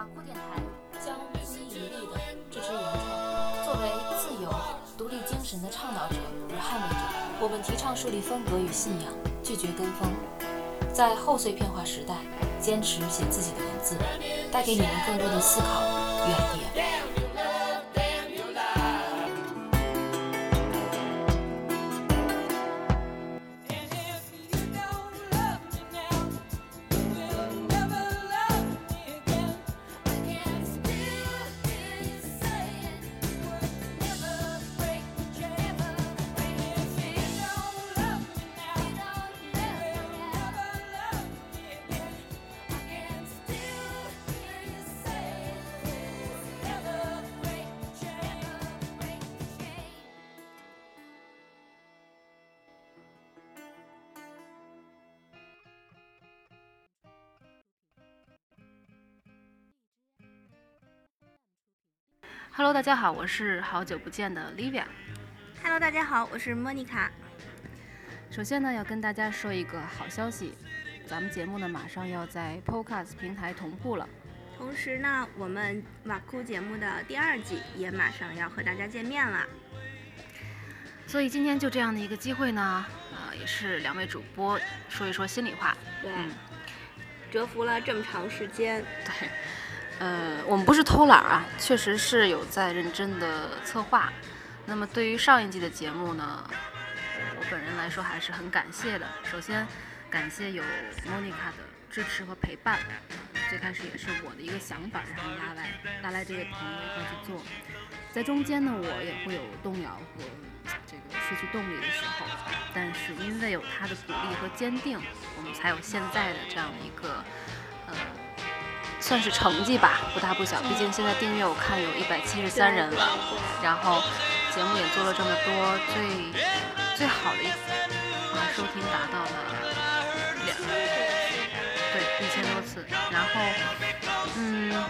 瓦库电台将不遗余力地支持原创。作为自由、独立精神的倡导者与捍卫者，我们提倡树立风格与信仰，拒绝跟风。在后碎片化时代，坚持写自己的文字，带给你们更多的思考与 idea。Hello，大家好，我是好久不见的 Livia。Hello，大家好，我是莫妮卡。首先呢，要跟大家说一个好消息，咱们节目呢马上要在 Podcast 平台同步了。同时呢，我们瓦库节目的第二季也马上要和大家见面了。所以今天就这样的一个机会呢，呃，也是两位主播说一说心里话。对，嗯蛰伏了这么长时间，对，呃，我们不是偷懒啊，确实是有在认真的策划。那么对于上一季的节目呢，我本人来说还是很感谢的。首先感谢有 Monica 的支持和陪伴，最开始也是我的一个想法，然后拉来拉来这位朋友一块去做。在中间呢，我也会有动摇和这个失去动力的时候，但是因为有他的鼓励和坚定，我们才有现在的这样的一个。算是成绩吧，不大不小。毕竟现在订阅我看有一百七十三人了，然后节目也做了这么多，最最好的一啊收听达到了两对一千多次。然后嗯，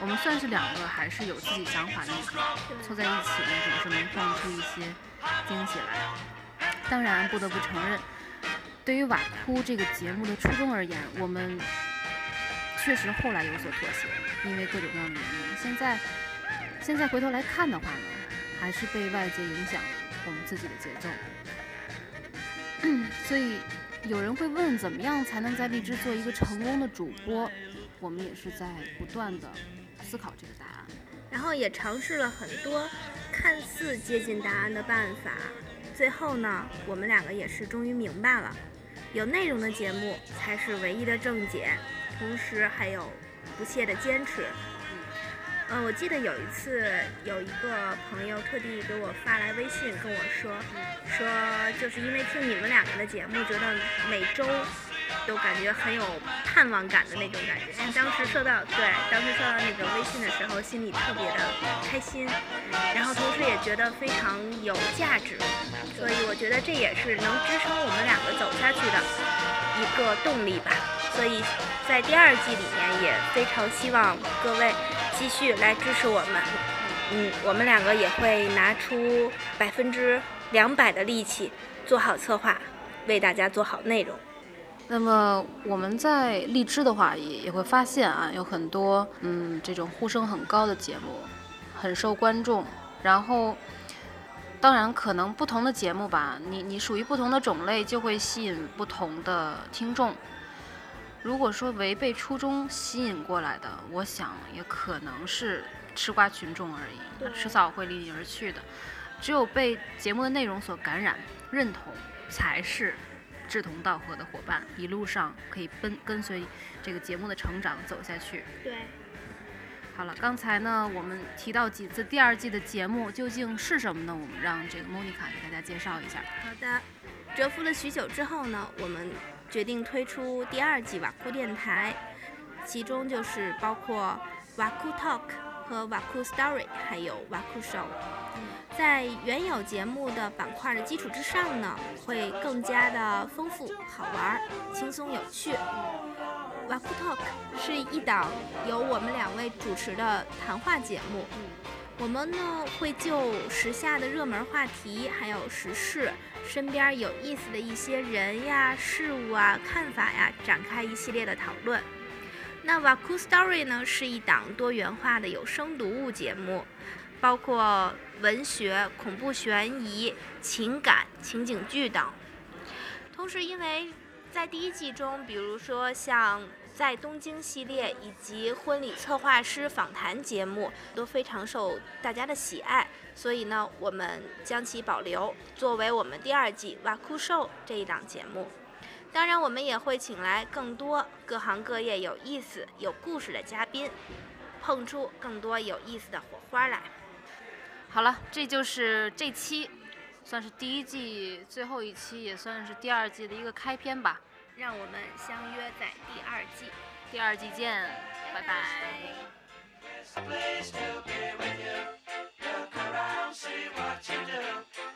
我们算是两个还是有自己想法的女孩，凑在一起呢，总是能放出一些惊喜来。当然，不得不承认，对于瓦库这个节目的初衷而言，我们。确实后来有所妥协，因为各种各样的原因。现在，现在回头来看的话呢，还是被外界影响了我们自己的节奏。所以，有人会问，怎么样才能在荔枝做一个成功的主播？我们也是在不断的思考这个答案，然后也尝试了很多看似接近答案的办法。最后呢，我们两个也是终于明白了，有内容的节目才是唯一的正解。同时还有不懈的坚持。嗯，我记得有一次有一个朋友特地给我发来微信跟我说，说就是因为听你们两个的节目，觉得每周都感觉很有盼望感的那种感觉。当时收到对，当时收到那个微信的时候，心里特别的开心，然后同时也觉得非常有价值。所以我觉得这也是能支撑我们两个走下去的一个动力吧。所以在第二季里面也非常希望各位继续来支持我们，嗯，我们两个也会拿出百分之两百的力气做好策划，为大家做好内容。那么我们在荔枝的话也也会发现啊，有很多嗯这种呼声很高的节目，很受观众，然后。当然，可能不同的节目吧，你你属于不同的种类，就会吸引不同的听众。如果说违背初衷吸引过来的，我想也可能是吃瓜群众而已，他迟早会离你而去的。只有被节目的内容所感染、认同，才是志同道合的伙伴，一路上可以跟跟随这个节目的成长走下去。对。好了，刚才呢，我们提到几次第二季的节目究竟是什么呢？我们让这个莫妮卡给大家介绍一下。好的，蛰伏了许久之后呢，我们决定推出第二季瓦库电台，其中就是包括瓦库 Talk 和瓦库 Story，还有瓦库 Show。在原有节目的板块的基础之上呢，会更加的丰富、好玩、轻松有趣。瓦库 Talk 是一档由我们两位主持的谈话节目。我们呢会就时下的热门话题，还有时事，身边有意思的一些人呀、事物啊、看法呀，展开一系列的讨论。那 Waku Story 呢是一档多元化的有声读物节目，包括文学、恐怖悬疑、情感、情景剧等。同时，因为在第一季中，比如说像在东京系列以及婚礼策划师访谈节目都非常受大家的喜爱，所以呢，我们将其保留作为我们第二季 Waku Show 这一档节目。当然，我们也会请来更多各行各业有意思、有故事的嘉宾，碰出更多有意思的火花来。好了，这就是这期，算是第一季最后一期，也算是第二季的一个开篇吧。让我们相约在第二季，第二季见，拜拜。Please do be with you. Look around, see what you do.